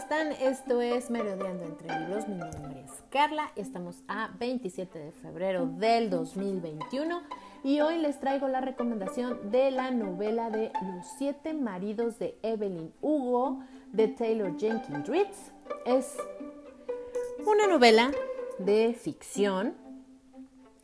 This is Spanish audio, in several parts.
están? Esto es Merodeando entre Libros. Mi nombre es Carla. Estamos a 27 de febrero del 2021 y hoy les traigo la recomendación de la novela de Los siete maridos de Evelyn Hugo de Taylor Jenkins Reid. Es una novela de ficción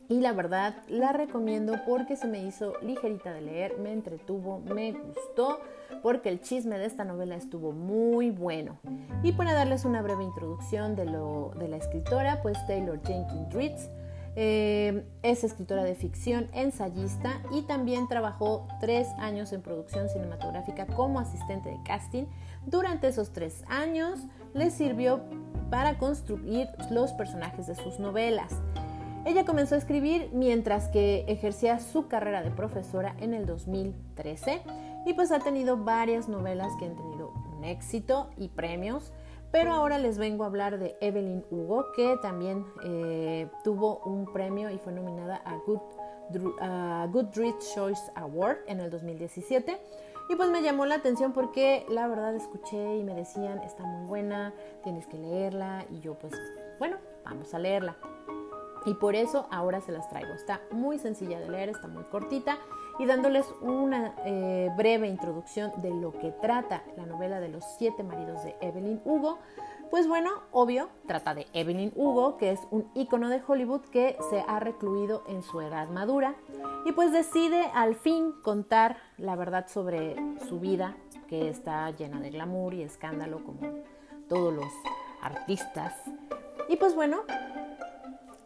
y la verdad la recomiendo porque se me hizo ligerita de leer, me entretuvo, me gustó, porque el chisme de esta novela estuvo muy bueno. Y para darles una breve introducción de, lo, de la escritora, pues Taylor Jenkins Reid eh, es escritora de ficción, ensayista y también trabajó tres años en producción cinematográfica como asistente de casting. Durante esos tres años le sirvió para construir los personajes de sus novelas. Ella comenzó a escribir mientras que ejercía su carrera de profesora en el 2013 y pues ha tenido varias novelas que han tenido un éxito y premios. Pero ahora les vengo a hablar de Evelyn Hugo, que también eh, tuvo un premio y fue nominada a, Good, Goodreads Choice Award en el 2017. Y pues me llamó la atención porque la verdad escuché y me decían, está muy buena, tienes que leerla. Y yo pues, bueno, vamos a leerla. Y por eso ahora se las traigo. Está muy sencilla de leer, está muy cortita y dándoles una eh, breve introducción de lo que trata la novela de los siete maridos de Evelyn Hugo. Pues bueno, obvio, trata de Evelyn Hugo, que es un ícono de Hollywood que se ha recluido en su edad madura y pues decide al fin contar la verdad sobre su vida, que está llena de glamour y escándalo como todos los artistas. Y pues bueno,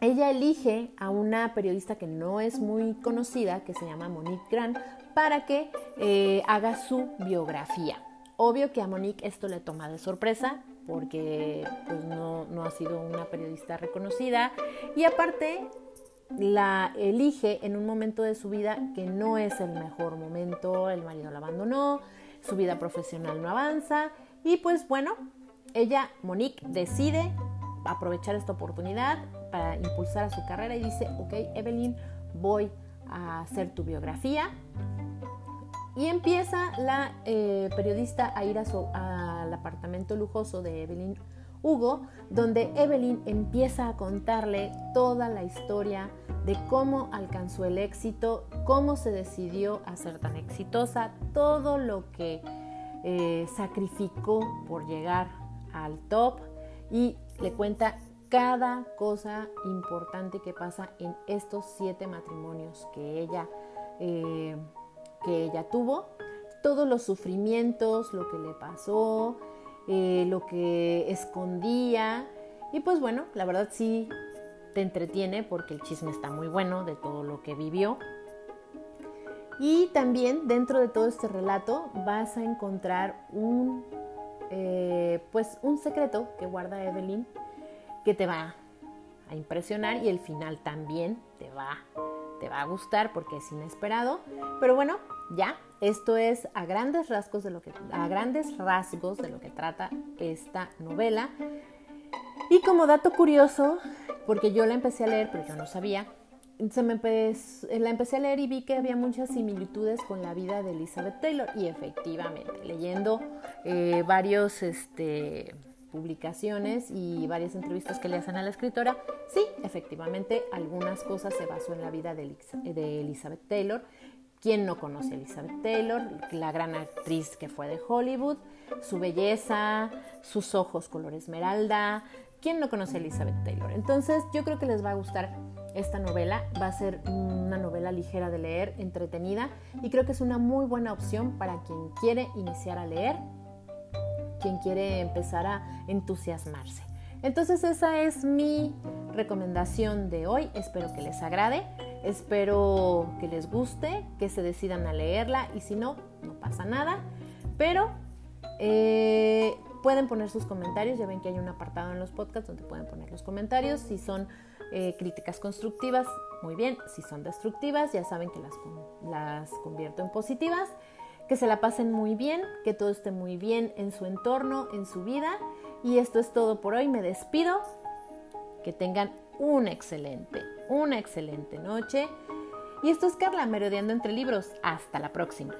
ella elige a una periodista que no es muy conocida, que se llama Monique Grant, para que eh, haga su biografía. Obvio que a Monique esto le toma de sorpresa porque pues, no, no ha sido una periodista reconocida y aparte la elige en un momento de su vida que no es el mejor momento, el marido la abandonó, su vida profesional no avanza y pues bueno, ella, Monique, decide aprovechar esta oportunidad para impulsar a su carrera y dice, ok, Evelyn, voy a hacer tu biografía. Y empieza la eh, periodista a ir a su, al apartamento lujoso de Evelyn Hugo, donde Evelyn empieza a contarle toda la historia de cómo alcanzó el éxito, cómo se decidió a ser tan exitosa, todo lo que eh, sacrificó por llegar al top y le cuenta cada cosa importante que pasa en estos siete matrimonios que ella, eh, que ella tuvo, todos los sufrimientos, lo que le pasó, eh, lo que escondía. Y pues bueno, la verdad sí te entretiene porque el chisme está muy bueno de todo lo que vivió. Y también dentro de todo este relato vas a encontrar un, eh, pues un secreto que guarda Evelyn que te va a impresionar y el final también te va, te va a gustar porque es inesperado. Pero bueno, ya, esto es a grandes rasgos de lo que, a grandes rasgos de lo que trata esta novela. Y como dato curioso, porque yo la empecé a leer, pero yo no sabía, se me la empecé a leer y vi que había muchas similitudes con la vida de Elizabeth Taylor. Y efectivamente, leyendo eh, varios este, publicaciones y varias entrevistas que le hacen a la escritora, sí, efectivamente, algunas cosas se basó en la vida de, Elizabeth Taylor. ¿Quién no conoce a Elizabeth Taylor? La gran actriz que fue de Hollywood, su belleza, sus ojos color esmeralda. ¿Quién no conoce a Elizabeth Taylor? Entonces yo creo que les va a gustar esta novela. Va a ser una novela ligera de leer, entretenida y creo que es una muy buena opción para quien quiere iniciar a leer quien quiere empezar a entusiasmarse. Entonces esa es mi recomendación de hoy. Espero que les agrade, espero que les guste, que se decidan a leerla y si no, no pasa nada. Pero eh, pueden poner sus comentarios, ya ven que hay un apartado en los podcasts donde pueden poner los comentarios. Si son eh, críticas constructivas, muy bien. Si son destructivas, ya saben que las, las convierto en positivas que se la pasen muy bien, que todo esté muy bien en su entorno, en su vida. Y esto es todo por hoy. Me despido. Que tengan una excelente, una excelente noche. Y esto es Carla, merodeando entre libros. Hasta la próxima.